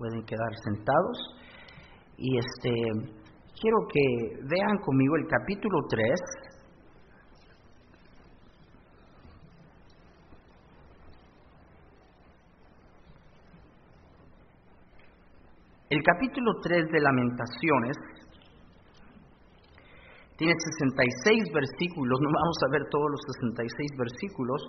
pueden quedar sentados. Y este quiero que vean conmigo el capítulo 3. El capítulo 3 de Lamentaciones tiene 66 versículos, no vamos a ver todos los 66 versículos,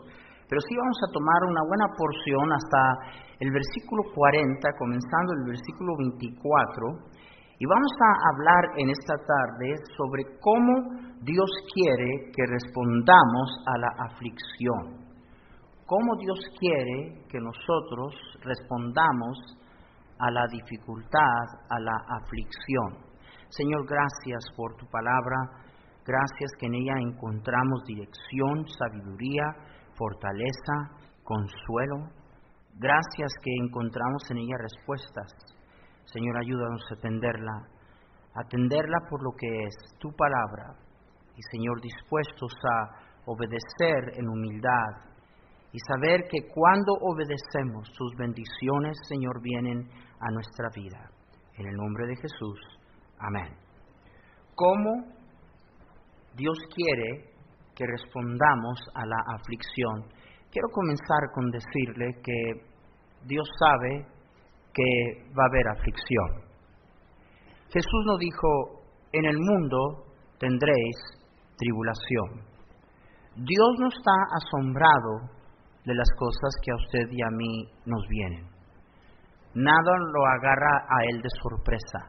pero sí vamos a tomar una buena porción hasta el versículo 40, comenzando el versículo 24, y vamos a hablar en esta tarde sobre cómo Dios quiere que respondamos a la aflicción, cómo Dios quiere que nosotros respondamos a la dificultad, a la aflicción. Señor, gracias por tu palabra, gracias que en ella encontramos dirección, sabiduría, fortaleza, consuelo. Gracias que encontramos en ella respuestas. Señor, ayúdanos a atenderla, atenderla por lo que es tu palabra. Y Señor, dispuestos a obedecer en humildad y saber que cuando obedecemos, tus bendiciones, Señor, vienen a nuestra vida. En el nombre de Jesús. Amén. ¿Cómo Dios quiere que respondamos a la aflicción. Quiero comenzar con decirle que Dios sabe que va a haber aflicción. Jesús nos dijo, en el mundo tendréis tribulación. Dios no está asombrado de las cosas que a usted y a mí nos vienen. Nada lo agarra a Él de sorpresa.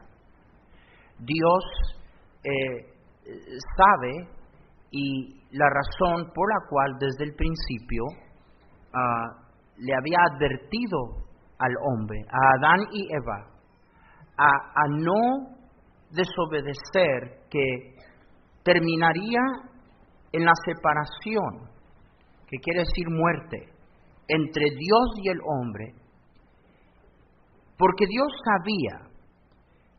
Dios eh, sabe y la razón por la cual desde el principio ah, le había advertido al hombre, a Adán y Eva, a, no desobedecer que terminaría en la separación, que quiere decir muerte, entre Dios y el hombre, porque Dios sabía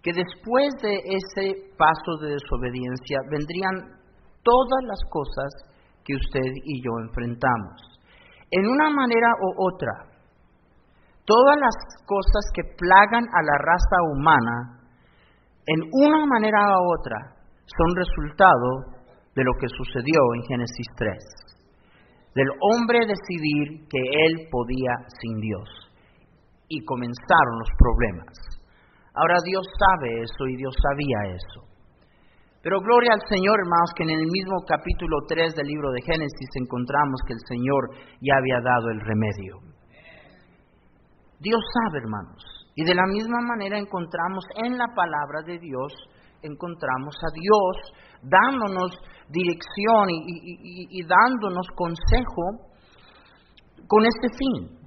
que después de ese paso de desobediencia vendrían todas las cosas que usted y yo enfrentamos. En una manera u otra, todas las cosas que plagan a la raza humana, en una manera u otra, son resultado de lo que sucedió en Génesis 3, del hombre decidir que él podía sin Dios. Y comenzaron los problemas. Ahora Dios sabe eso y Dios sabía eso. Pero gloria al Señor, hermanos, que en el mismo capítulo 3 del libro de Génesis encontramos que el Señor ya había dado el remedio. Dios sabe, hermanos. Y de la misma manera encontramos en la palabra de Dios, encontramos a Dios dándonos dirección y, y dándonos consejo con este fin,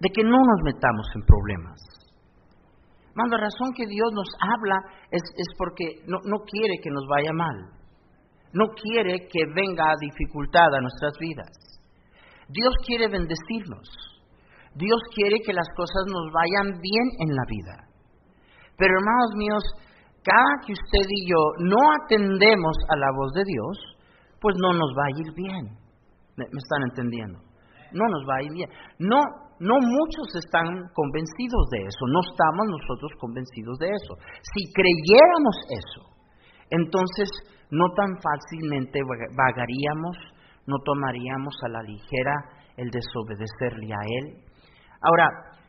de que no nos metamos en problemas la razón que Dios nos habla es, porque no, no quiere que nos vaya mal. No quiere que venga dificultad a nuestras vidas. Dios quiere bendecirnos. Dios quiere que las cosas nos vayan bien en la vida. Pero hermanos míos, cada que usted y yo no atendemos a la voz de Dios, pues no nos va a ir bien. ¿Me, me están entendiendo? No nos va a ir bien. No no muchos están convencidos de eso, no estamos nosotros convencidos de eso. Si creyéramos eso, entonces no tan fácilmente vagaríamos, no tomaríamos a la ligera el desobedecerle a Él. Ahora,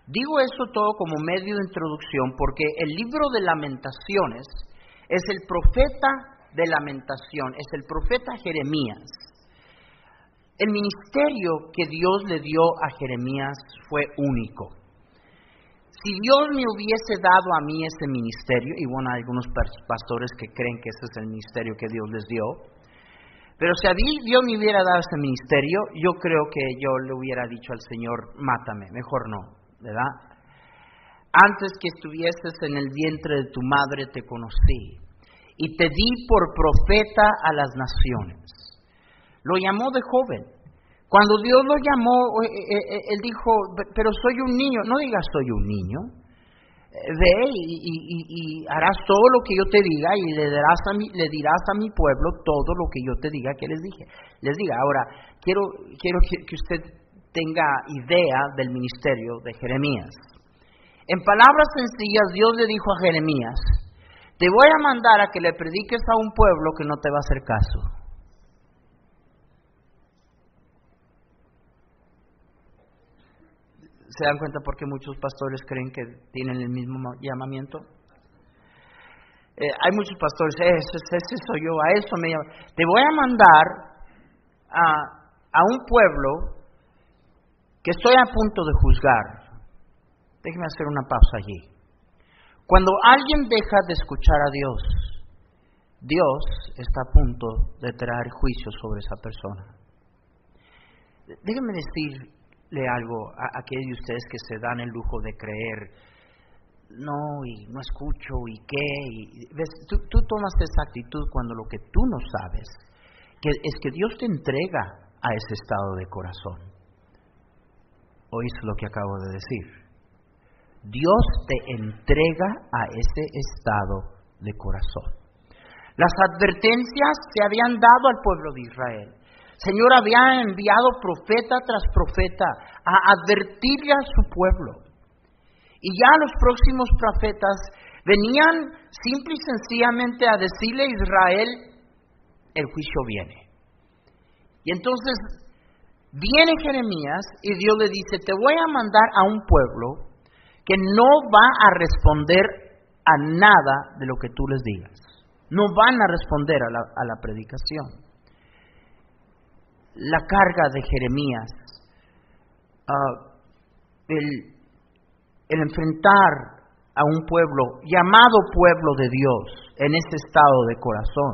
digo eso todo como medio de introducción porque el libro de lamentaciones es el profeta de lamentación, es el profeta Jeremías el ministerio que Dios le dio a Jeremías fue único. Si Dios me hubiese dado a mí ese ministerio, y bueno, hay algunos pastores que creen que ese es el ministerio que Dios les dio, pero si a Dios me hubiera dado ese ministerio, yo creo que yo le hubiera dicho al Señor, mátame, mejor no, ¿verdad? Antes que estuvieses en el vientre de tu madre te conocí y te di por profeta a las naciones. Lo llamó de joven. Cuando Dios lo llamó, eh, eh, eh, él dijo, pero soy un niño. No digas soy un niño. Ve y, harás todo lo que yo te diga y le, darás a mi, le dirás a mi pueblo todo lo que yo te diga que les dije. Les diga, ahora, quiero, quiero que usted tenga idea del ministerio de Jeremías. En palabras sencillas, Dios le dijo a Jeremías, te voy a mandar a que le prediques a un pueblo que no te va a hacer caso. ¿Se dan cuenta por qué muchos pastores creen que tienen el mismo llamamiento? Eh, hay muchos pastores, ese, ese soy yo, a eso me llama. Te voy a mandar a, a un pueblo que estoy a punto de juzgar. Déjeme hacer una pausa allí. Cuando alguien deja de escuchar a Dios, Dios está a punto de traer juicio sobre esa persona. Déjenme decirle algo a aquellos de ustedes que se dan el lujo de creer no, y no escucho, y qué. Y, ¿ves? Tú, tú, tomas esa actitud cuando lo que tú no sabes que es que Dios te entrega a ese estado de corazón. ¿Oís lo que acabo de decir? Dios te entrega a ese estado de corazón. Las advertencias se habían dado al pueblo de Israel. Señor había enviado profeta tras profeta a advertirle a su pueblo y ya los próximos profetas venían simple y sencillamente a decirle a Israel, el juicio viene. Y entonces viene Jeremías y Dios le dice, te voy a mandar a un pueblo que no va a responder a nada de lo que tú les digas. No van a responder a la, predicación. La carga de Jeremías, uh, el, el enfrentar a un pueblo llamado pueblo de Dios en ese estado de corazón,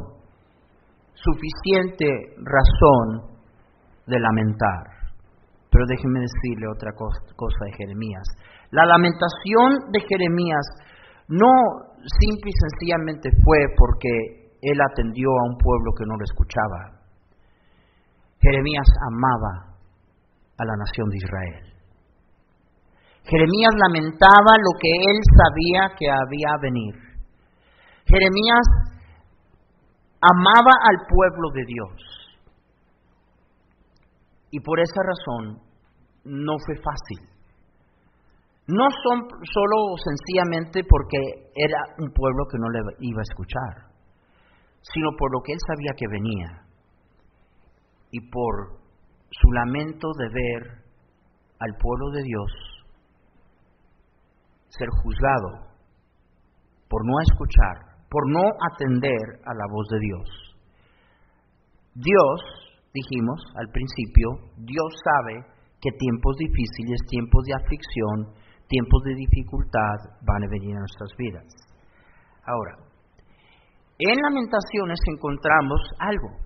suficiente razón de lamentar. Pero déjenme decirle otra cosa de Jeremías. La lamentación de Jeremías no simple y sencillamente fue porque él atendió a un pueblo que no lo escuchaba. Jeremías amaba a la nación de Israel. Jeremías lamentaba lo que él sabía que había venir. Jeremías amaba al pueblo de Dios. Y por esa razón no fue fácil. No son solo sencillamente porque era un pueblo que no le iba a escuchar, sino por lo que él sabía que venía y por su lamento de ver al pueblo de Dios ser juzgado por no escuchar, por no atender a la voz de Dios. Dios, dijimos al principio, Dios sabe que tiempos difíciles, tiempos de aflicción, tiempos de dificultad van a venir a nuestras vidas. Ahora, en lamentaciones encontramos algo.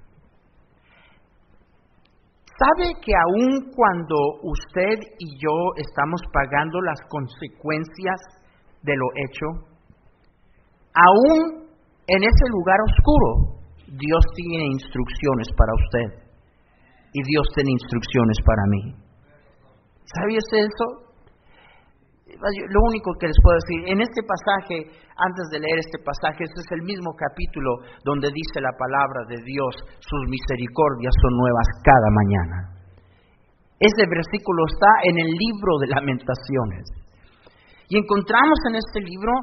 ¿Sabe que aun cuando usted y yo estamos pagando las consecuencias de lo hecho, aún en ese lugar oscuro, Dios tiene instrucciones para usted y Dios tiene instrucciones para mí? ¿Sabe eso? Lo único que les puedo decir, en este pasaje, antes de leer este pasaje, este es el mismo capítulo donde dice la palabra de Dios, sus misericordias son nuevas cada mañana. Ese versículo está en el libro de lamentaciones. Y encontramos en este libro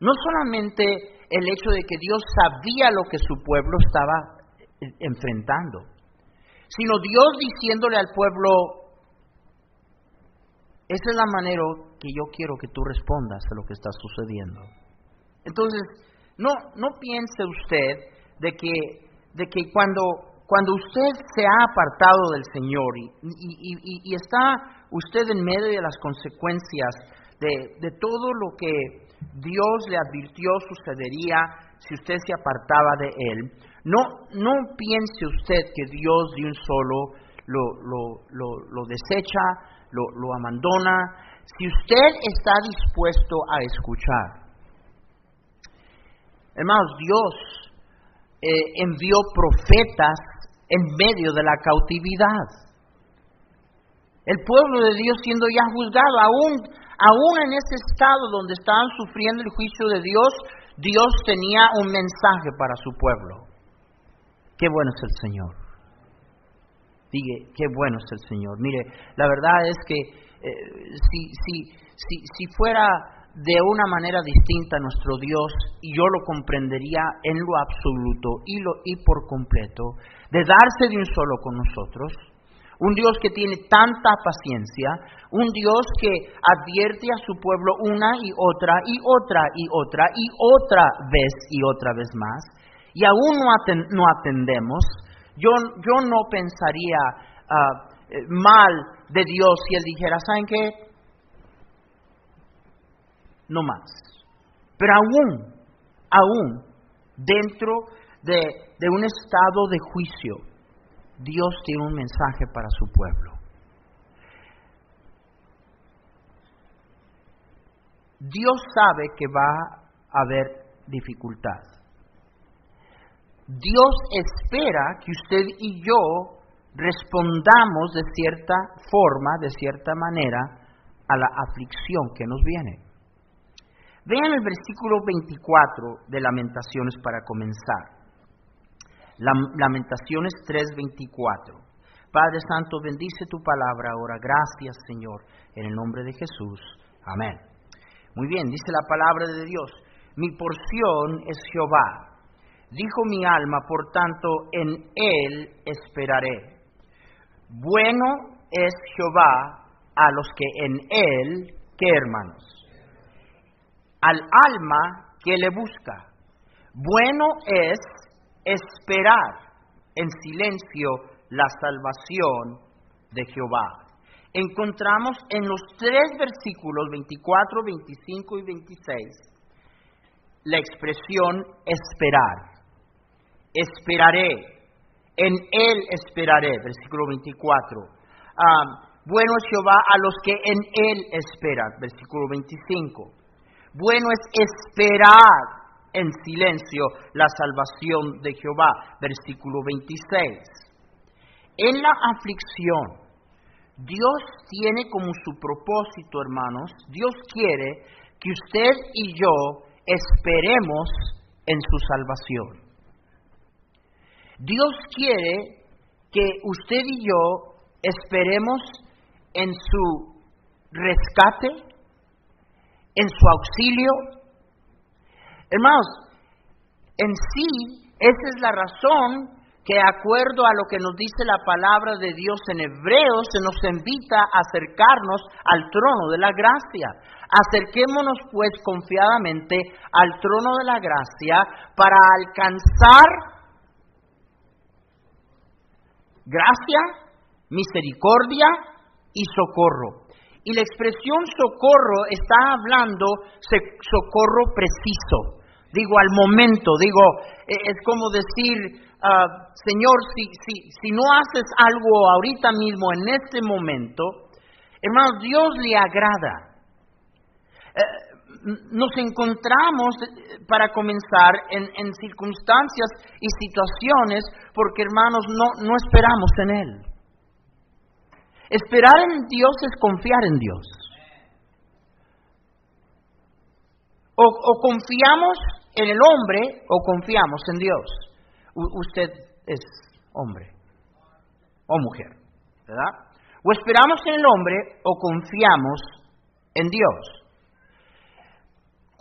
no solamente el hecho de que Dios sabía lo que su pueblo estaba enfrentando, sino Dios diciéndole al pueblo, esa es la manera que yo quiero que tú respondas a lo que está sucediendo. Entonces, no, no piense usted de que, de que cuando, cuando usted se ha apartado del Señor y, y, está usted en medio de las consecuencias de, de todo lo que Dios le advirtió sucedería si usted se apartaba de Él, no, no piense usted que Dios de un solo lo, lo, lo, lo desecha, lo, abandona, si usted está dispuesto a escuchar. Hermanos, Dios eh, envió profetas en medio de la cautividad. El pueblo de Dios siendo ya juzgado, aún, aún en ese estado donde estaban sufriendo el juicio de Dios, Dios tenía un mensaje para su pueblo. Qué bueno es el Señor. Diga, qué bueno es el Señor. Mire, la verdad es que eh, si, si, si, si, fuera de una manera distinta nuestro Dios yo lo comprendería en lo absoluto y, lo, y por completo, de darse de un solo con nosotros, un Dios que tiene tanta paciencia, un Dios que advierte a su pueblo una y otra y otra y otra y otra vez y otra vez más, y aún no, atendemos, yo, yo no pensaría ah, eh, mal de Dios si Él dijera, ¿saben qué? No más. Pero aún, aún, dentro de, de un estado de juicio, Dios tiene un mensaje para su pueblo. Dios sabe que va a haber dificultad. Dios espera que usted y yo respondamos de cierta forma, de cierta manera, a la aflicción que nos viene. Vean el versículo 24 de Lamentaciones para comenzar. Lamentaciones 3:24. Padre Santo, bendice tu palabra ahora. Gracias, Señor, en el nombre de Jesús. Amén. Muy bien, dice la palabra de Dios. Mi porción es Jehová. Dijo mi alma, por tanto, en él esperaré. Bueno es Jehová a los que en él, ¿qué hermanos? Al alma que le busca. Bueno es esperar en silencio la salvación de Jehová. Encontramos en los tres versículos 24, 25 y 26 la expresión esperar. Esperaré, en Él esperaré, versículo 24. bueno es Jehová a los que en Él esperan, versículo 25. Bueno es esperar en silencio la salvación de Jehová. Versículo 26. En la aflicción, Dios tiene como su propósito, hermanos, Dios quiere que usted y yo esperemos en su salvación. Dios quiere que usted y yo esperemos en su rescate, en su auxilio, Hermanos, en sí, esa es la razón que de acuerdo a lo que nos dice la palabra de Dios en Hebreos, se nos invita a acercarnos al trono de la gracia. Acerquémonos pues confiadamente al trono de la gracia para alcanzar gracia, misericordia y socorro. Y la expresión socorro está hablando socorro preciso digo al momento, digo, eh, es como decir, ah, Señor, si, si, si no haces algo ahorita mismo, en este momento, hermano, Dios le agrada. Nos encontramos, eh, para comenzar, en, en, circunstancias y situaciones porque, hermanos, no, no esperamos en Él. Esperar en Dios es confiar en Dios. o confiamos en el hombre o confiamos en Dios. usted es hombre o mujer, ¿verdad? O esperamos en el hombre o confiamos en Dios.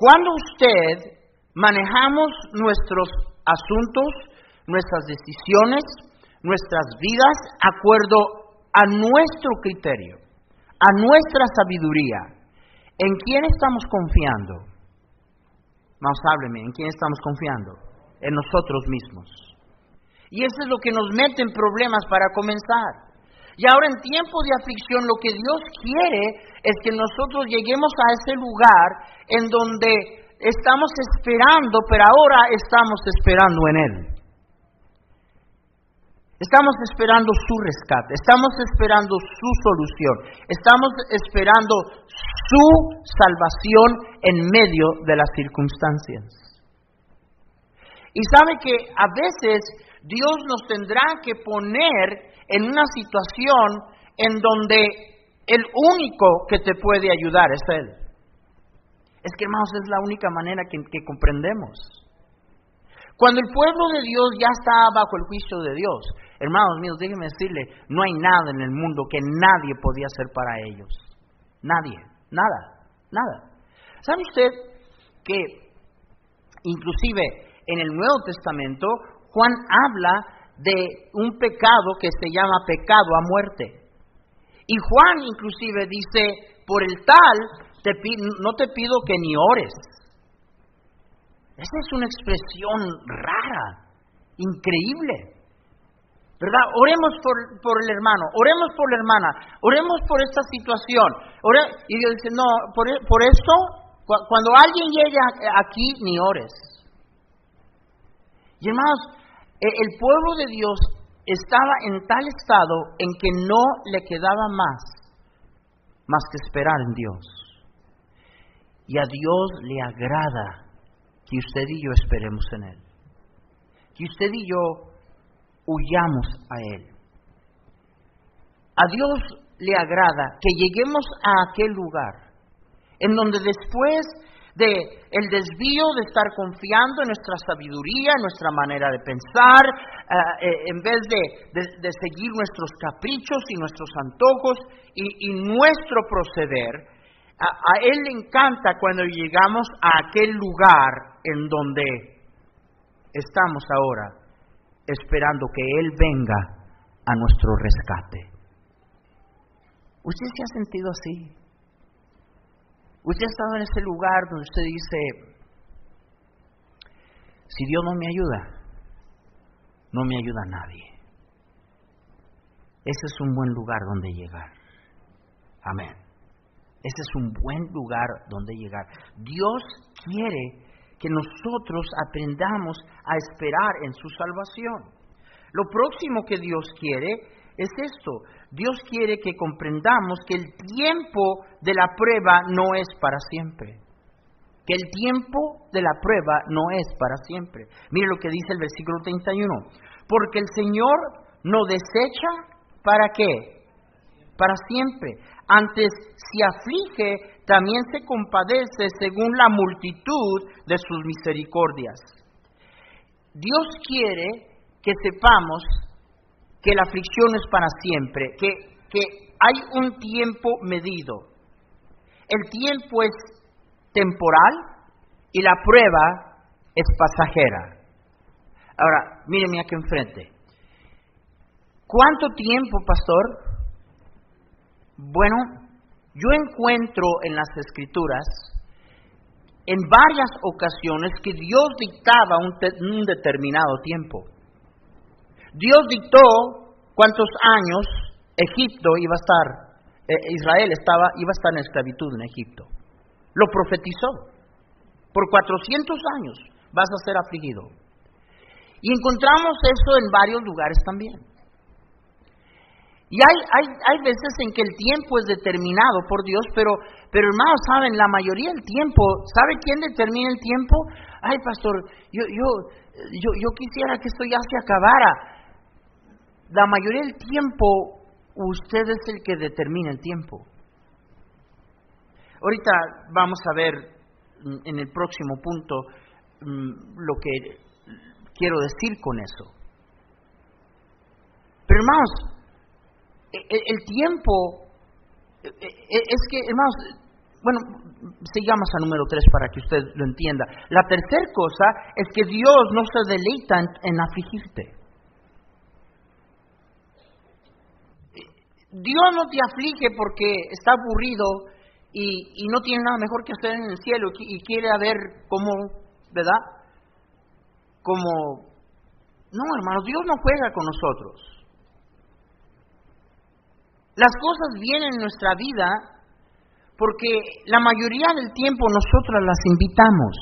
Cuando usted manejamos nuestros asuntos, nuestras decisiones, nuestras vidas, acuerdo a nuestro criterio, a nuestra sabiduría, ¿en quién estamos confiando? Más hábleme, ¿en quién estamos confiando? En nosotros mismos. Y eso es lo que nos mete en problemas para comenzar. Y ahora en tiempo de aflicción lo que Dios quiere es que nosotros lleguemos a ese lugar en donde estamos esperando, pero ahora estamos esperando en Él. Estamos esperando su rescate, estamos esperando su solución, estamos esperando su salvación en medio de las circunstancias. Y sabe que a veces Dios nos tendrá que poner en una situación en donde el único que te puede ayudar es Él. Es que, hermanos, es la única manera que, comprendemos. Cuando el pueblo de Dios ya está bajo el juicio de Dios, hermanos míos, déjenme decirle, no hay nada en el mundo que nadie podía hacer para ellos. Nadie, nada, nada. ¿Sabe usted que inclusive en el Nuevo Testamento Juan habla de un pecado que se llama pecado a muerte? Y Juan inclusive dice, por el tal, te no te pido que ni ores. Esa es una expresión rara, increíble. ¿Verdad? Oremos por, el hermano, oremos por la hermana, oremos por esta situación. y Dios dice, no, por, por esto, cuando alguien llegue aquí, ni ores. Y hermanos, e, el pueblo de Dios estaba en tal estado en que no le quedaba más, más que esperar en Dios. Y a Dios le agrada que usted y yo esperemos en Él. Que usted y yo huyamos a Él. A Dios le agrada que lleguemos a aquel lugar en donde después de el desvío de estar confiando en nuestra sabiduría, en nuestra manera de pensar, eh, eh, en vez de, seguir nuestros caprichos y nuestros antojos y, nuestro proceder, a, Él le encanta cuando llegamos a aquel lugar en donde estamos ahora, esperando que Él venga a nuestro rescate. ¿Usted se ha sentido así? Usted ha estado en ese lugar donde usted dice, si Dios no me ayuda, no me ayuda nadie. Ese es un buen lugar donde llegar. Amén. Ese es un buen lugar donde llegar. Dios quiere que nosotros aprendamos a esperar en su salvación. Lo próximo que Dios quiere es esto. Dios quiere que comprendamos que el tiempo de la prueba no es para siempre. Que el tiempo de la prueba no es para siempre. Mire lo que dice el versículo 31. Porque el Señor no desecha para qué? Para siempre. Antes, si aflige, también se compadece según la multitud de sus misericordias. Dios quiere que sepamos que la aflicción es para siempre, que, que hay un tiempo medido. El tiempo es temporal y la prueba es pasajera. Ahora, mírenme aquí enfrente. ¿Cuánto tiempo, pastor? Bueno, yo encuentro en las escrituras en varias ocasiones que Dios dictaba un determinado tiempo. Dios dictó cuántos años Egipto iba a estar, eh, Israel estaba, iba a estar en esclavitud en Egipto. Lo profetizó. Por 400 años vas a ser afligido. Y encontramos eso en varios lugares también. Y hay, hay, hay veces en que el tiempo es determinado por Dios, pero, pero hermanos, saben, la mayoría del tiempo, ¿sabe quién determina el tiempo? Ay, pastor, yo, yo, yo, yo quisiera que esto ya se acabara la mayoría del tiempo usted es el que determina el tiempo. Ahorita vamos a ver mm, en el próximo punto mm, lo que quiero decir con eso. Pero hermanos, e, e, el, tiempo, e, es que, hermanos, bueno, sigamos a número tres para que usted lo entienda. La tercera cosa es que Dios no se deleita en afligirte. Dios no te aflige porque está aburrido y, no tiene nada mejor que hacer en el cielo y, quiere ver cómo, ¿verdad? Como, no, hermanos, Dios no juega con nosotros. Las cosas vienen en nuestra vida porque la mayoría del tiempo nosotros las invitamos.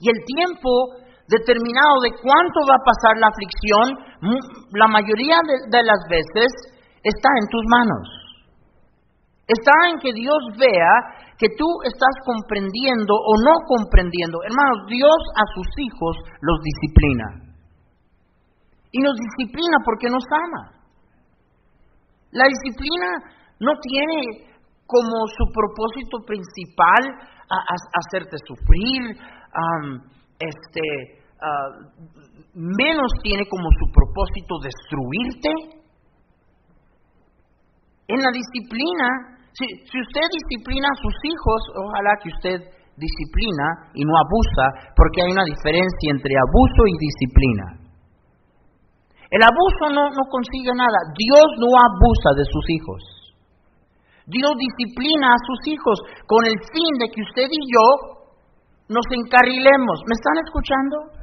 Y el tiempo determinado de cuánto va a pasar la aflicción, la mayoría de, las veces está en tus manos. Está en que Dios vea que tú estás comprendiendo o no comprendiendo. Hermanos, Dios a sus hijos los disciplina. Y nos disciplina porque nos ama. La disciplina no tiene como su propósito principal hacerte sufrir, este, Ah, menos tiene como su propósito destruirte. En la disciplina Si, usted disciplina a sus hijos, ojalá que usted disciplina y no abusa, porque hay una diferencia entre abuso y disciplina. El abuso no, no consigue nada. Dios no abusa de sus hijos. Dios disciplina a sus hijos con el fin de que usted y yo nos encarrilemos. ¿Me están escuchando?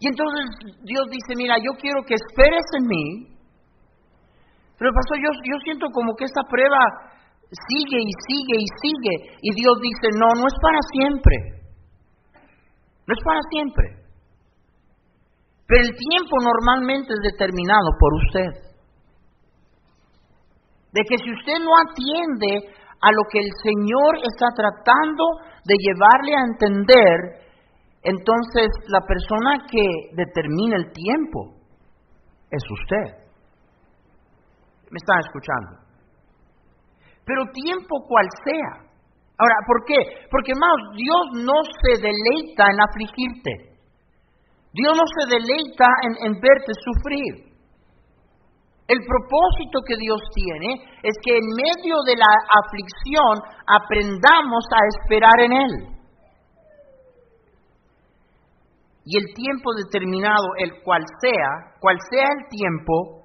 Y entonces Dios dice, mira, yo quiero que esperes en mí. Pero pastor, yo, yo siento como que esta prueba sigue y sigue y sigue. Y Dios dice, no, no es para siempre. No es para siempre. Pero el tiempo normalmente es determinado por usted. De que si usted no atiende a lo que el Señor está tratando de llevarle a entender, entonces la persona que determina el tiempo es usted. ¿Me están escuchando? pero tiempo cual sea. Ahora, ¿por qué? Porque, hermanos, Dios no se deleita en afligirte. Dios no se deleita en, en verte sufrir. El propósito que Dios tiene es que en medio de la aflicción aprendamos a esperar en Él. Y el tiempo determinado, el cual sea, cual sea el tiempo,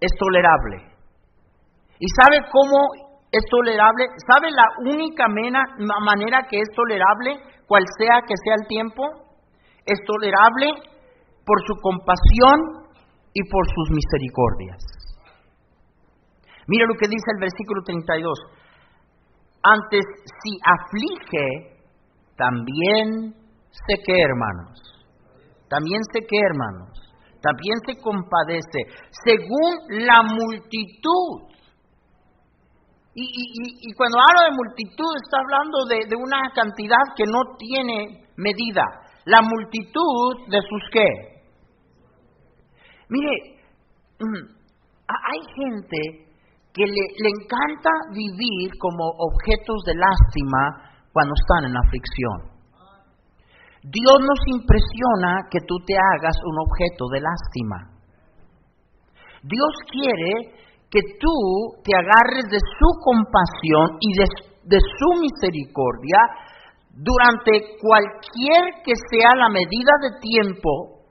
es tolerable. ¿Y sabe cómo es tolerable? ¿Sabe la única manera que es tolerable, cual sea que sea el tiempo? Es tolerable por su compasión y por sus misericordias. Mira lo que dice el versículo 32. Antes, si aflige, también sé que, hermanos. También sé que, hermanos. También se compadece según la multitud y, cuando hablo de multitud, está hablando de, una cantidad que no tiene medida. La multitud de sus qué. Mire, mm, hay gente que le, le encanta vivir como objetos de lástima cuando están en aflicción. Dios nos impresiona que tú te hagas un objeto de lástima. Dios quiere que tú te agarres de su compasión y de, su misericordia durante cualquier que sea la medida de tiempo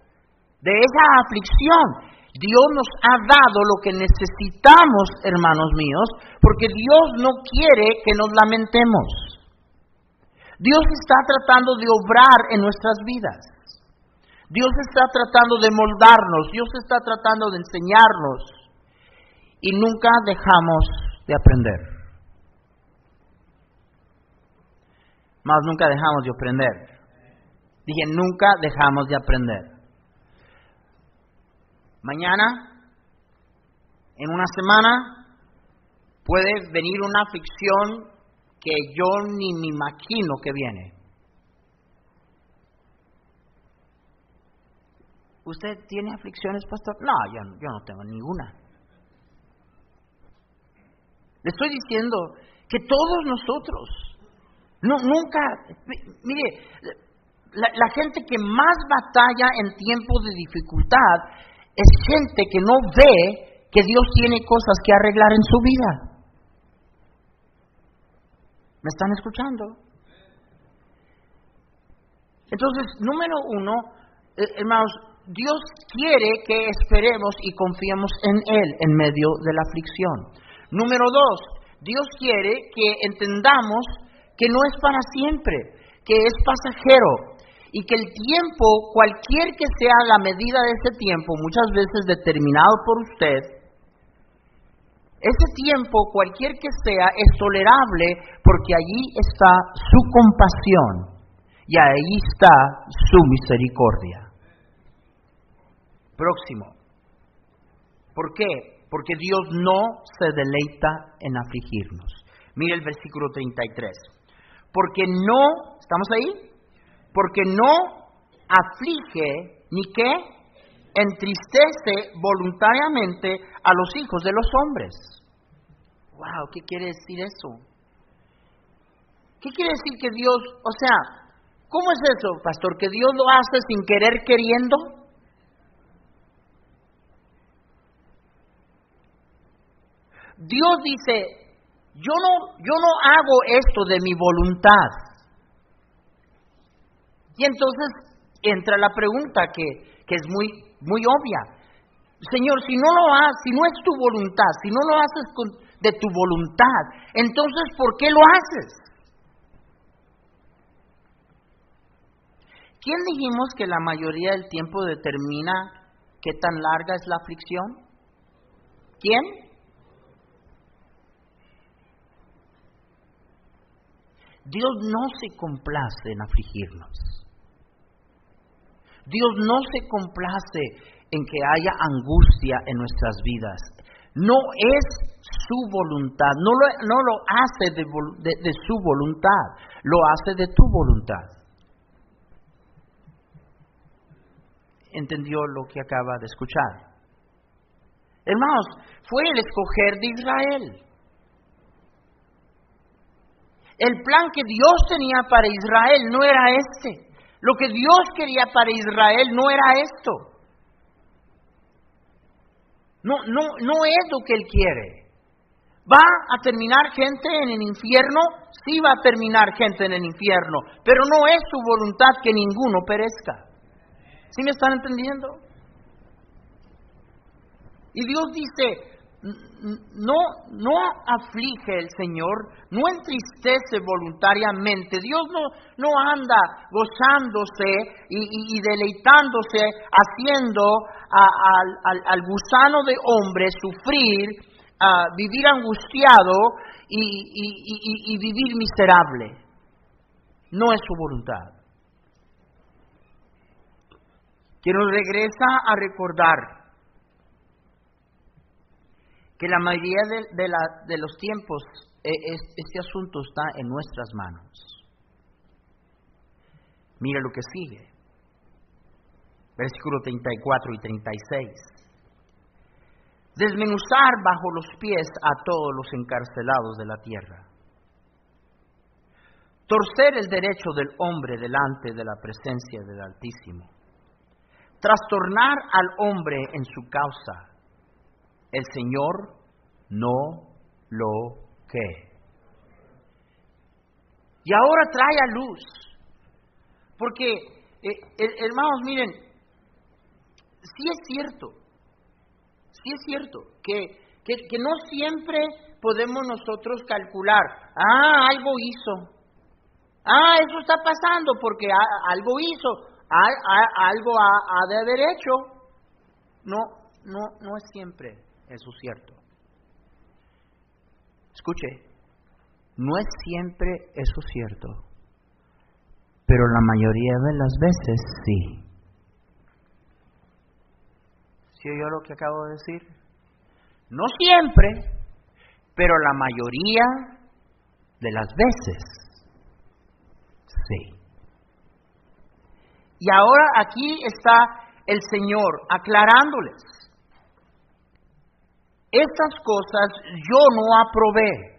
de esa aflicción. Dios nos ha dado lo que necesitamos, hermanos míos, porque Dios no quiere que nos lamentemos. Dios está tratando de obrar en nuestras vidas. Dios está tratando de moldarnos, Dios está tratando de enseñarnos y nunca dejamos de aprender. Más nunca dejamos de aprender. Dije, nunca dejamos de aprender. Mañana, en una semana, puede venir una aflicción que yo ni me imagino que viene. ¿Usted tiene aflicciones, pastor? No, yo, yo no tengo ninguna. Le estoy diciendo que todos nosotros, no, nunca, mire, la, gente que más batalla en tiempos de dificultad es gente que no ve que Dios tiene cosas que arreglar en su vida. ¿Me están escuchando? Entonces, número uno, eh, hermanos, Dios quiere que esperemos y confiemos en Él en medio de la aflicción. Número dos, Dios quiere que entendamos que no es para siempre, que es pasajero y que el tiempo, cualquier que sea la medida de ese tiempo, muchas veces determinado por usted, ese tiempo, cualquier que sea, es tolerable porque allí está su compasión y ahí está su misericordia. Próximo. ¿Por qué? porque Dios no se deleita en afligirnos. Mire el versículo 33. Porque no, ¿estamos ahí? Porque no aflige ni qué entristece voluntariamente a los hijos de los hombres. Wow, ¿qué quiere decir eso? ¿Qué quiere decir que Dios, o sea, ¿cómo es eso, pastor? ¿Que Dios lo hace sin querer queriendo? Dios dice, yo no, yo no hago esto de mi voluntad. Y entonces entra la pregunta que, que es muy, muy obvia. Señor, si no lo haces, si no es tu voluntad, si no lo haces de tu voluntad, entonces ¿por qué lo haces? ¿Quién dijimos que la mayoría del tiempo determina qué tan larga es la aflicción? ¿Quién? Dios no se complace en afligirnos. Dios no se complace en que haya angustia en nuestras vidas. No es su voluntad, no lo, hace de, de su voluntad, lo hace de tu voluntad. ¿Entendió lo que acaba de escuchar? Hermanos, fue el escoger de Israel. El plan que Dios tenía para Israel no era este. Lo que Dios quería para Israel no era esto. No, no, no es lo que Él quiere. ¿Va a terminar gente en el infierno? Sí va a terminar gente en el infierno, pero no es su voluntad que ninguno perezca. ¿Sí me están entendiendo? Y Dios dice, no, no aflige el Señor, no entristece voluntariamente. Dios no, no anda gozándose y, deleitándose, haciendo al, gusano de hombre sufrir, vivir angustiado y, y vivir miserable. No es su voluntad. Que nos regresa a recordar que la mayoría de, los tiempos e, este asunto está en nuestras manos. Mira lo que sigue. Versículo 34 y 36. Desmenuzar bajo los pies a todos los encarcelados de la tierra. Torcer el derecho del hombre delante de la presencia del Altísimo. Trastornar al hombre en su causa el Señor no lo que. Y ahora trae a luz, porque, eh, hermanos, miren, sí es cierto, sí es cierto que, que, no siempre podemos nosotros calcular, ah, algo hizo, ah, eso está pasando porque algo hizo, algo ha, ha de haber hecho. No, no, no es siempre. Eso es cierto. Escuche, no es siempre eso cierto, pero la mayoría de las veces sí. ¿Sí oyó lo que acabo de decir? No siempre, pero la mayoría de las veces sí. Y ahora aquí está el Señor aclarándoles estas cosas yo no aprobé.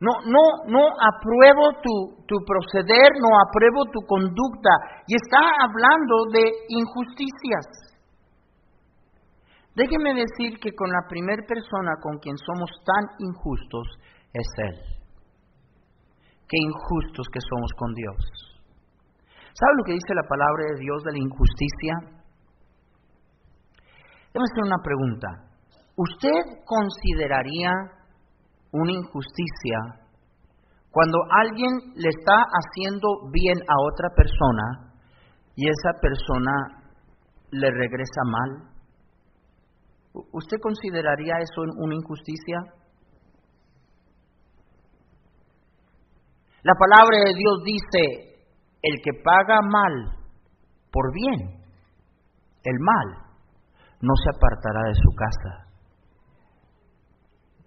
No, no, no apruebo tu, tu proceder, no apruebo tu conducta. Y está hablando de injusticias. Déjeme decir que con la primera persona con quien somos tan injustos es Él. Qué injustos que somos con Dios. ¿Sabe lo que dice la palabra de Dios de la injusticia? Déjame hacer una pregunta. ¿Usted consideraría una injusticia cuando alguien le está haciendo bien a otra persona y esa persona le regresa mal? ¿Usted consideraría eso una injusticia? La palabra de Dios dice, el que paga mal por bien, el mal, no se apartará de su casa.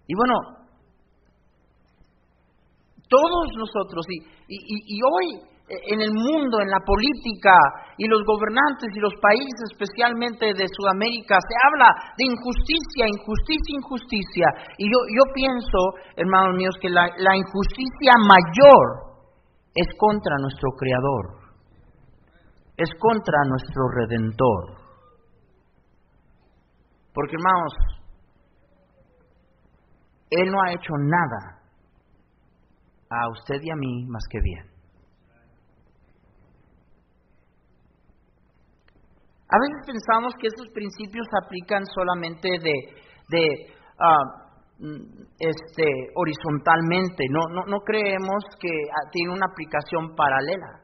Y bueno, todos nosotros, y, y, hoy eh, en el mundo, en la política y los gobernantes y los países, especialmente de Sudamérica, se habla de injusticia, injusticia, injusticia. Y yo, yo pienso, hermanos míos, que la, la injusticia mayor es contra nuestro Creador, es contra nuestro Redentor. Porque, hermanos, Él no ha hecho nada a usted y a mí más que bien. A veces pensamos que esos principios aplican solamente de, de ah, mm, este, horizontalmente, no, no, no creemos que ah, tiene una aplicación paralela.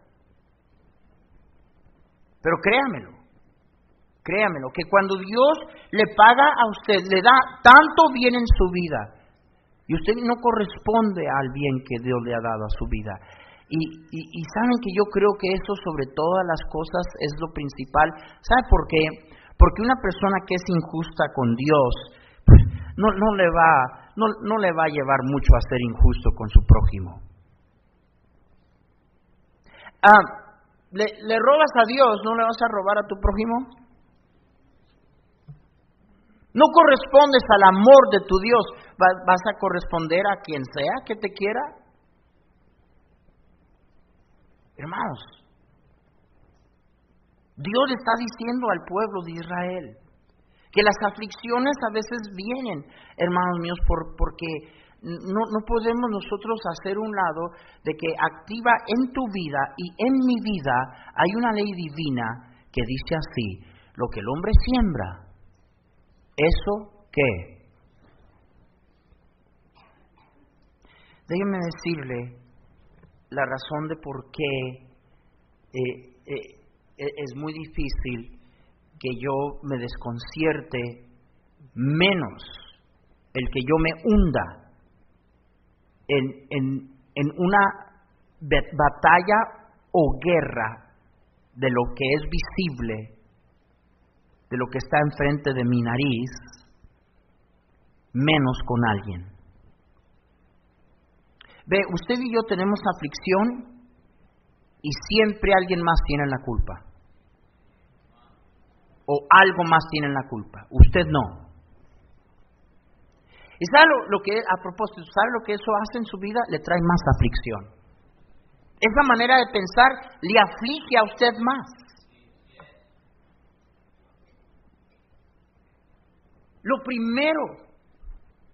Pero créamelo, créamelo, que cuando Dios le paga a usted, le da tanto bien en su vida, y usted no corresponde al bien que Dios le ha dado a su vida. Y, y, saben que yo creo que eso sobre todas las cosas es lo principal. ¿Sabe por qué? Porque una persona que es injusta con Dios, pues no, no, le va, no, no le va a llevar mucho a ser injusto con su prójimo. Ah, le robas a Dios, ¿no le vas a robar a tu prójimo? No correspondes al amor de tu Dios, vas a corresponder a quien sea que te quiera. Hermanos, Dios está diciendo al pueblo de Israel que las aflicciones a veces vienen, hermanos míos, por, porque no, no, podemos nosotros hacer un lado de que activa en tu vida y en mi vida hay una ley divina que dice así, lo que el hombre siembra, ¿Eso qué? Déjenme decirle la razón de por qué eh, eh, e-, es muy difícil que yo me desconcierte menos el que yo me hunda en, en, en una batalla o guerra de lo que es visible de lo que está enfrente de mi nariz, menos con alguien. Ve, usted y yo tenemos aflicción y siempre alguien más tiene la culpa. O algo más tiene la culpa. Usted no. ¿Y sabe lo, que, a propósito, sabe lo que eso hace en su vida? Le trae más aflicción. Esa manera de pensar le aflige a usted más. Lo primero,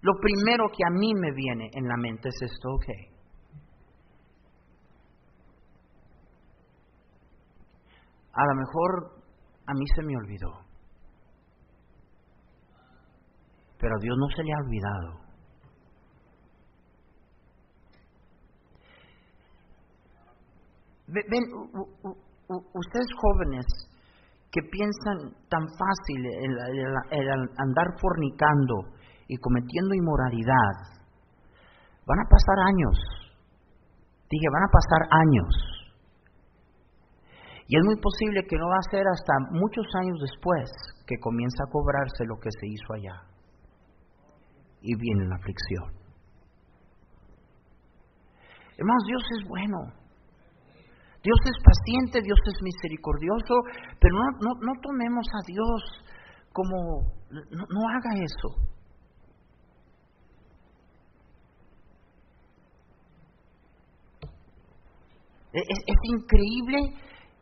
lo primero que a mí me viene en la mente es esto, ok. A lo mejor a mí se me olvidó, pero a Dios no se le ha olvidado. Ven, ustedes jóvenes, que piensan tan fácil el, andar fornicando y cometiendo inmoralidad, van a pasar años. Dije, van a pasar años. Y es muy posible que no va a ser hasta muchos años después que comienza a cobrarse lo que se hizo allá. Y viene la aflicción. Hermanos, Dios es bueno. Dios es paciente, Dios es misericordioso, pero no, no, tomemos a Dios como, no, haga eso. E, es, es, increíble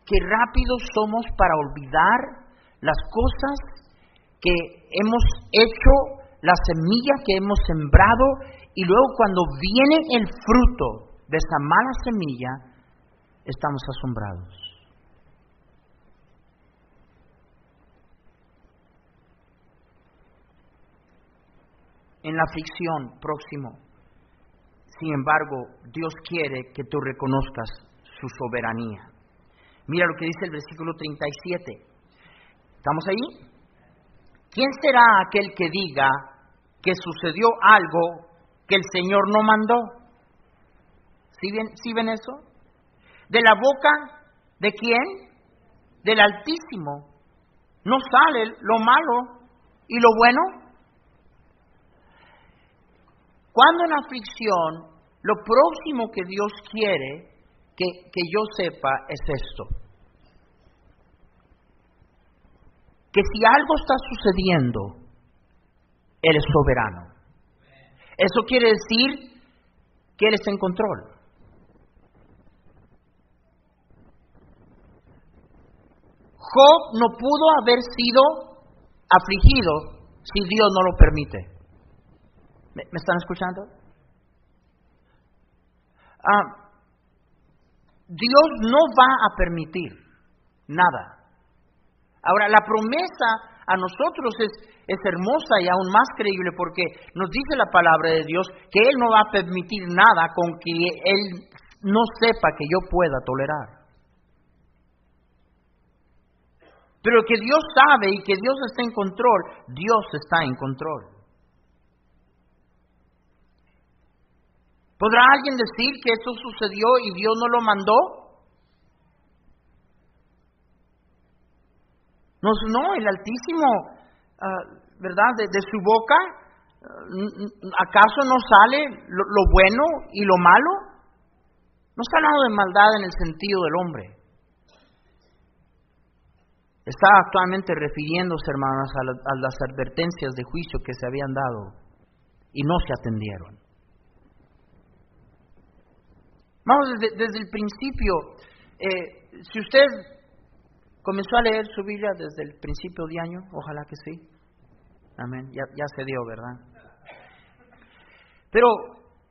que rápido somos para olvidar las cosas que hemos hecho, la semilla que hemos sembrado, y luego cuando viene el fruto de esa mala semilla, estamos asombrados. En la aflicción próximo, sin embargo, Dios quiere que tú reconozcas su soberanía. Mira lo que dice el versículo 37. ¿Estamos ahí? ¿Quién será aquel que diga que sucedió algo que el Señor no mandó? ¿Sí ven, ¿sí ven eso? De la boca de quién? Del Altísimo. No sale lo malo y lo bueno. Cuando en aflicción, lo próximo que Dios quiere que, que yo sepa es esto. Que si algo está sucediendo, Él es soberano. Eso quiere decir que Él está en control. Job no pudo haber sido afligido si Dios no lo permite. ¿Me, están escuchando? Ah, Dios no va a permitir nada. Ahora, la promesa a nosotros es, es hermosa y aún más creíble porque nos dice la palabra de Dios que Él no va a permitir nada con que Él no sepa que yo pueda tolerar. Pero que Dios sabe y que Dios está en control, Dios está en control. ¿Podrá alguien decir que eso sucedió y Dios no lo mandó? No, no el Altísimo, ah, ¿verdad? De, su boca, ah, ¿acaso no sale lo, bueno y lo malo? No está hablando de maldad en el sentido del hombre. Está actualmente refiriéndose, hermanas, a las advertencias de juicio que se habían dado y no se atendieron. Vamos desde, el principio. Eh, si usted comenzó a leer su Biblia desde el principio de año, ojalá que sí. Amén. Ya, se dio, ¿verdad? Pero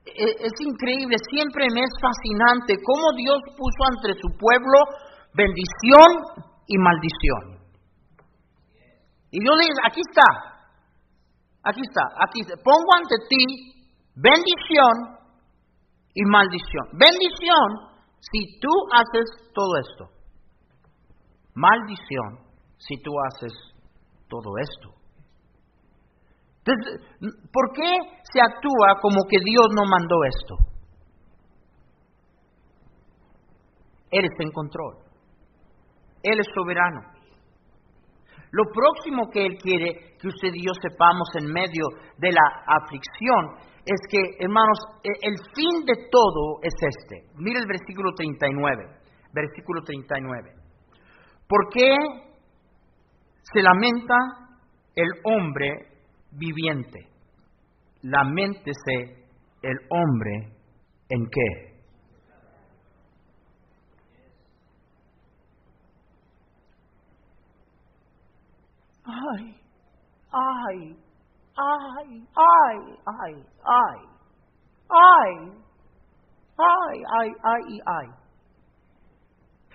eh, es increíble, siempre me es fascinante cómo Dios puso ante su pueblo bendición y maldición. Y Dios le dice, aquí está, aquí está, aquí está. Pongo ante ti bendición y maldición. Bendición si tú haces todo esto. Maldición si tú haces todo esto. Entonces, ¿por qué se actúa como que Dios no mandó esto? Está en control. Él es soberano. Lo próximo que Él quiere que usted y yo sepamos en medio de la aflicción es que, hermanos, e, el fin de todo es este. Mire el versículo 39. Versículo 39. ¿Por qué se lamenta el hombre viviente? Lamentese el hombre en qué? Ay, ay, ay, ay, ay, ay, ay, ay, ay, ay, ay.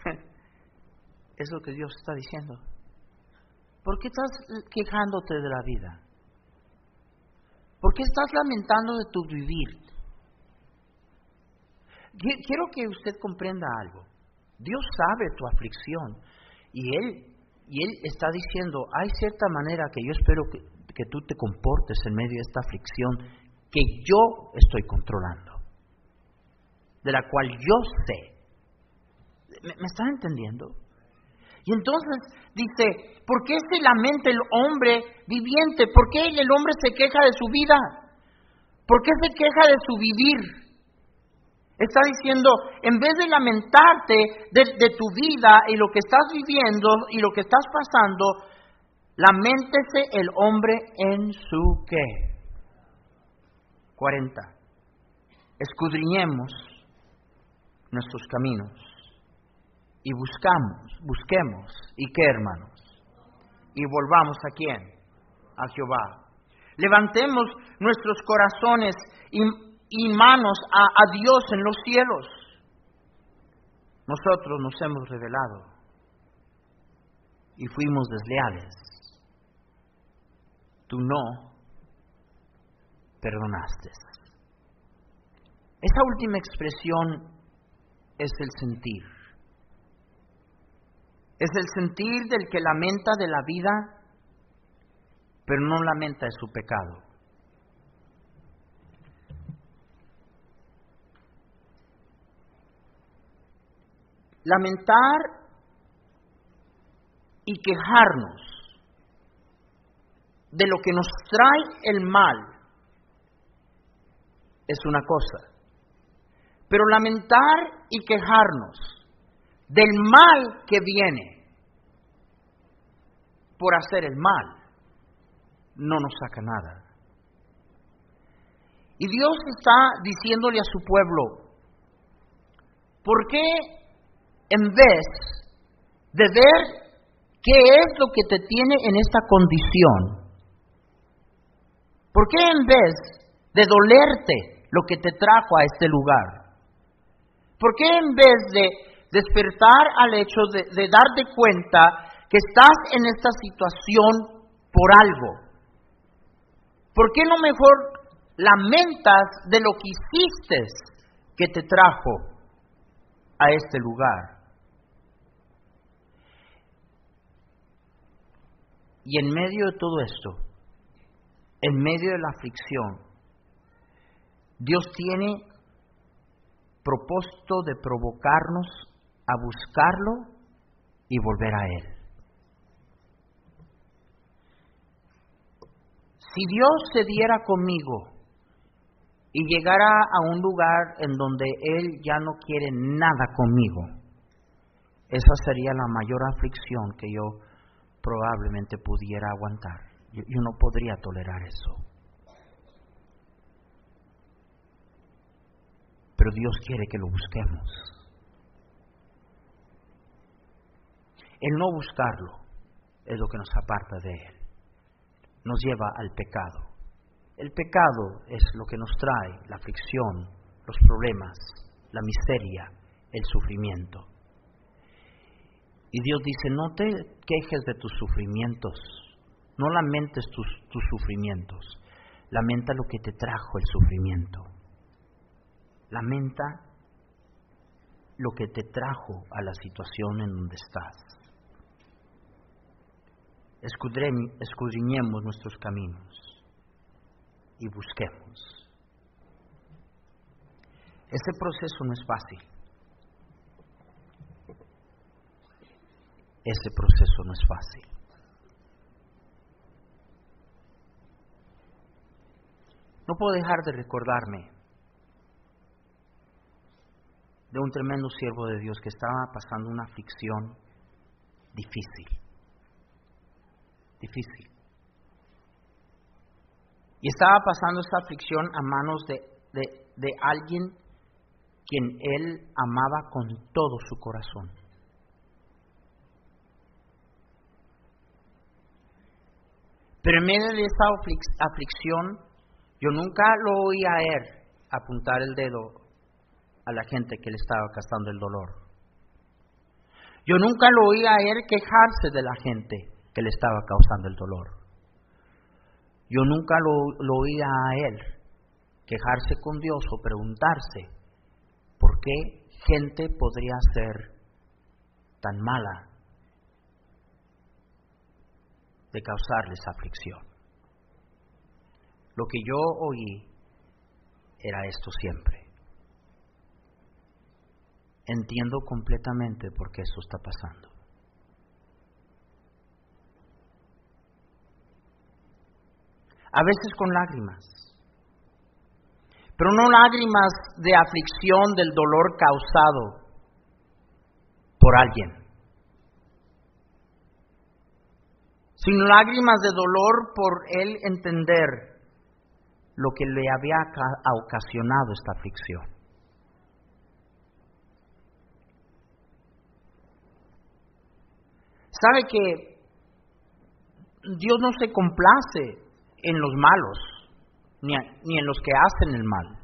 Es lo que Dios está diciendo. ¿Por qué estás quejándote de la vida? ¿Por qué estás lamentando de tu vivir? Quiero que usted comprenda algo. Dios sabe tu aflicción y Él, y él está diciendo, hay cierta manera que yo espero que, que tú te comportes en medio de esta aflicción que yo estoy controlando, de la cual yo sé. ¿Me, están entendiendo? Y entonces dice, ¿por qué se lamenta el hombre viviente? ¿Por qué el hombre se queja de su vida? ¿Por qué se queja de su vivir? Está diciendo, en vez de lamentarte de, tu vida y lo que estás viviendo y lo que estás pasando, Lamentese el hombre en su qué. 40. Escudriñemos nuestros caminos y buscamos, busquemos, ¿y qué hermanos? Y volvamos a quién? A Jehová. Levantemos nuestros corazones y, manos a, a Dios en los cielos. Nosotros nos hemos revelado y fuimos desleales tú no perdonaste. Esa última expresión es el sentir. Es el sentir del que lamenta de la vida, pero no lamenta de su pecado. Lamentar y quejarnos de lo que nos trae el mal es una cosa. Pero lamentar y quejarnos del mal que viene por hacer el mal no nos saca nada. Y Dios está diciéndole a su pueblo, ¿por qué en vez de ver qué es lo que te tiene en esta condición, ¿Por qué en vez de dolerte lo que te trajo a este lugar? ¿Por qué en vez de despertar al hecho de, de darte cuenta que estás en esta situación por algo? ¿Por qué no mejor lamentas de lo que hiciste que te trajo a este lugar? Y en medio de todo esto, en medio de la aflicción, Dios tiene propósito de provocarnos a buscarlo y volver a Él. Si Dios se diera conmigo y llegara a un lugar en donde Él ya no quiere nada conmigo, esa sería la mayor aflicción que yo probablemente pudiera aguantar. Yo, no podría tolerar eso. Pero Dios quiere que lo busquemos. El no buscarlo es lo que nos aparta de Él. Nos lleva al pecado. El pecado es lo que nos trae la aflicción, los problemas, la miseria, el sufrimiento. Y Dios dice, no te quejes de tus sufrimientos, no lamentes tus, tus sufrimientos, lamenta lo que te trajo el sufrimiento. Lamenta lo que te trajo a la situación en donde estás. Escudriñemos nuestros caminos y busquemos. Ese proceso no es fácil. Ese proceso no es fácil. No puedo dejar de recordarme de un tremendo siervo de Dios que estaba pasando una aflicción difícil. Difícil. Y estaba pasando esa aflicción a manos de, de, de alguien quien él amaba con todo su corazón. Pero en medio de esa aflicción, yo nunca lo oí a él apuntar el dedo a la gente que le estaba causando el dolor. Yo nunca lo oí a él quejarse de la gente que le estaba causando el dolor. Yo nunca lo, lo oí a él quejarse con Dios o preguntarse por qué gente podría ser tan mala de causarles aflicción. Lo que yo oí era esto siempre. Entiendo completamente por qué eso está pasando. A veces con lágrimas, pero no lágrimas de aflicción del dolor causado por alguien sino lágrimas de dolor por él entender lo que le había ocasionado esta aflicción. Sabe que Dios no se complace en los malos, ni, ni en los que hacen el mal.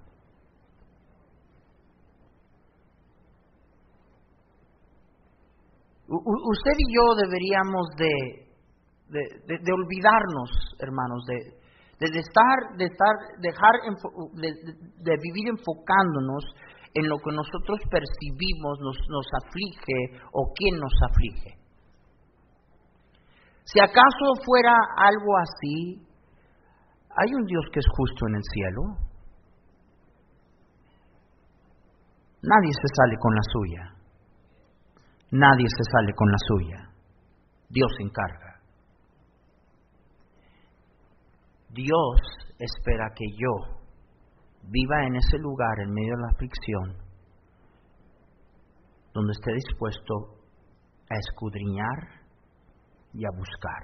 usted y yo deberíamos de de, olvidarnos, hermanos, de, estar, de estar, dejar, de, vivir enfocándonos en lo que nosotros percibimos nos, aflige o quién nos aflige. Si acaso fuera algo así, hay un Dios que es justo en el cielo. Nadie se sale con la suya. Nadie se sale con la suya. Dios encarga. Dios espera que yo viva en ese lugar, en medio de la aflicción, donde esté dispuesto a escudriñar y a buscar.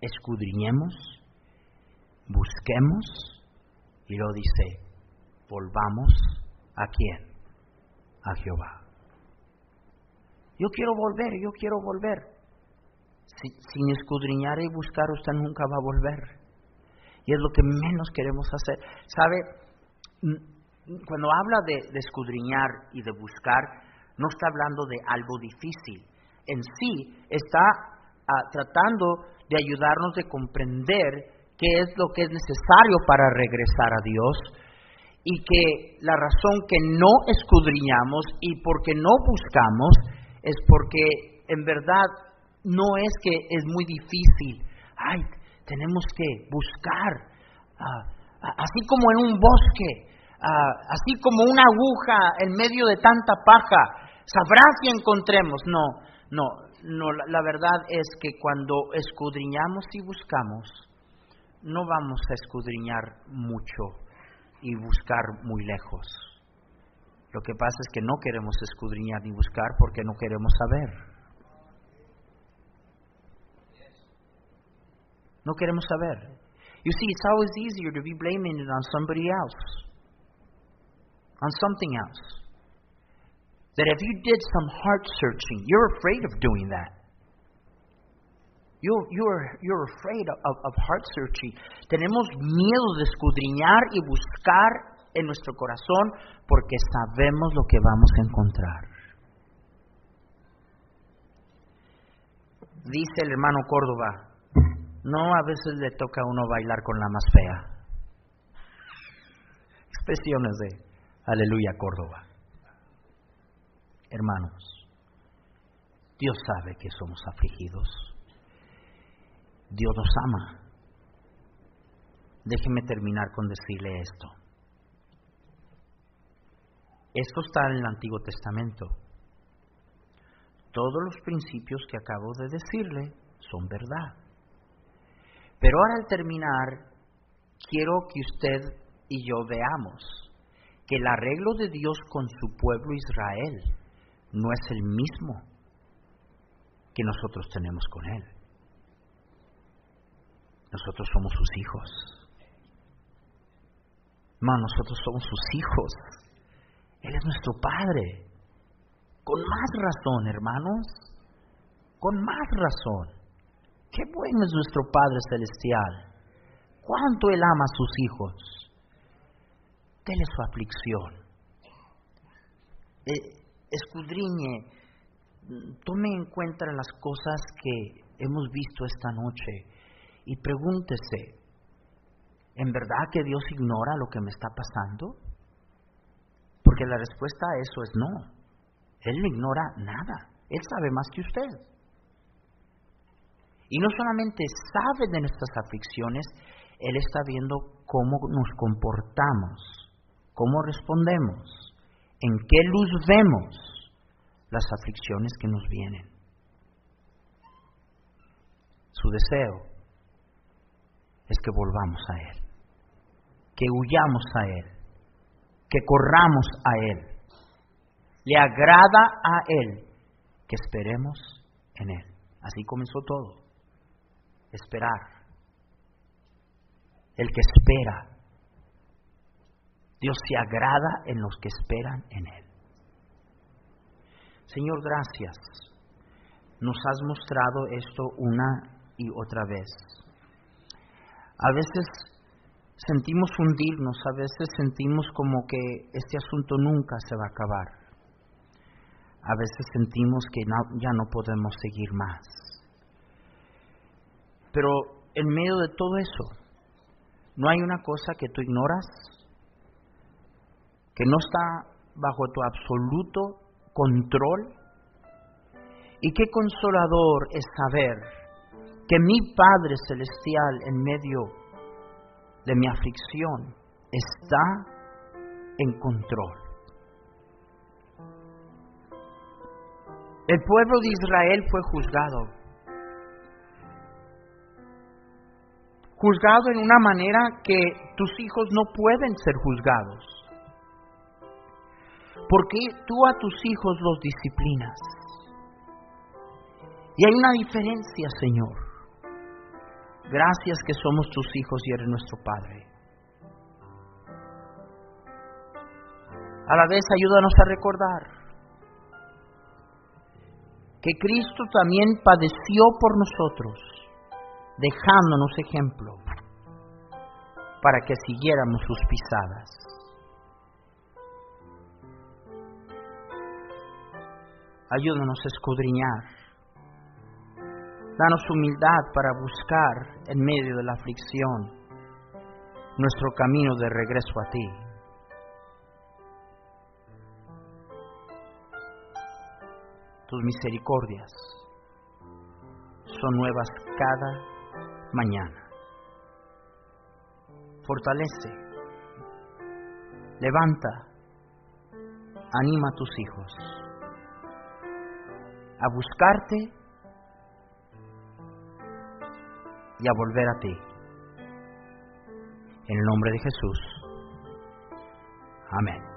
Escudriñemos, busquemos, y lo dice, volvamos a quién? A Jehová. Yo quiero volver, yo quiero volver. sin escudriñar y buscar usted nunca va a volver. Y es lo que menos queremos hacer. ¿Sabe? Cuando habla de, escudriñar y de buscar, no está hablando de algo difícil. En sí está ah, tratando de ayudarnos de comprender qué es lo que es necesario para regresar a Dios y que la razón que no escudriñamos y porque no buscamos es porque en verdad no es que es muy difícil. Ay, tenemos que buscar, ah, así como en un bosque, ah, así como una aguja en medio de tanta paja, sabrás si encontremos. No, no, no, la verdad es que cuando escudriñamos y buscamos, no vamos a escudriñar mucho y buscar muy lejos. Lo que pasa es que no queremos escudriñar ni buscar porque no queremos saber. No queremos saber. You see, it's always easier to be blaming it on somebody else, on something else. That if you did some heart searching, you're afraid of doing that. You're, you're, you're afraid of, of heart searching. Tenemos miedo de escudriñar y buscar en nuestro corazón porque sabemos lo que vamos a encontrar. Dice el hermano Córdoba, no, a veces le toca a uno bailar con la más fea. Expresiones de Aleluya Córdoba. Hermanos, Dios sabe que somos afligidos. Dios nos ama. Déjeme terminar con decirle esto. Esto está en el Antiguo Testamento. Todos los principios que acabo de decirle son verdad. Pero ahora al terminar, quiero que usted y yo veamos que el arreglo de Dios con su pueblo Israel no es el mismo que nosotros tenemos con Él. Nosotros somos sus hijos. No, nosotros somos sus hijos. Él es nuestro Padre. Con más razón, hermanos. Con más razón. Qué bueno es nuestro Padre Celestial. Cuánto Él ama a sus hijos. Dele su aflicción. Eh, escudriñe, tome en cuenta las cosas que hemos visto esta noche y pregúntese, ¿en verdad que Dios ignora lo que me está pasando? Porque la respuesta a eso es no. Él no ignora nada. Él sabe más que usted. Y no solamente sabe de nuestras aflicciones, Él está viendo cómo nos comportamos, cómo respondemos, en qué luz vemos las aflicciones que nos vienen. Su deseo es que volvamos a Él, que huyamos a Él, que corramos a Él. Le agrada a Él que esperemos en Él. Así comenzó todo esperar. El que espera. Dios se agrada en los que esperan en Él. Señor, gracias. Nos has mostrado esto una y otra vez. A veces sentimos hundirnos, a veces sentimos como que este asunto nunca se va a acabar. A veces sentimos que ya no podemos seguir más. Pero en medio de todo eso, ¿no hay una cosa que tú ignoras? Que no está bajo tu absoluto control. Y qué consolador es saber que mi Padre Celestial en medio de mi aflicción está en control. El pueblo de Israel fue juzgado juzgado en una manera que tus hijos no pueden ser juzgados. Porque tú a tus hijos los disciplinas. Y hay una diferencia, Señor. Gracias que somos tus hijos y eres nuestro Padre. A la vez ayúdanos a recordar que Cristo también padeció por nosotros dejándonos ejemplo, para que siguiéramos sus pisadas. Ayúdanos a escudriñar. Danos humildad para buscar en medio de la aflicción nuestro camino de regreso a ti. Tus misericordias son nuevas cada mañana. Fortalece, levanta, anima a tus hijos a buscarte y a volver a ti. En el nombre de Jesús. Amén.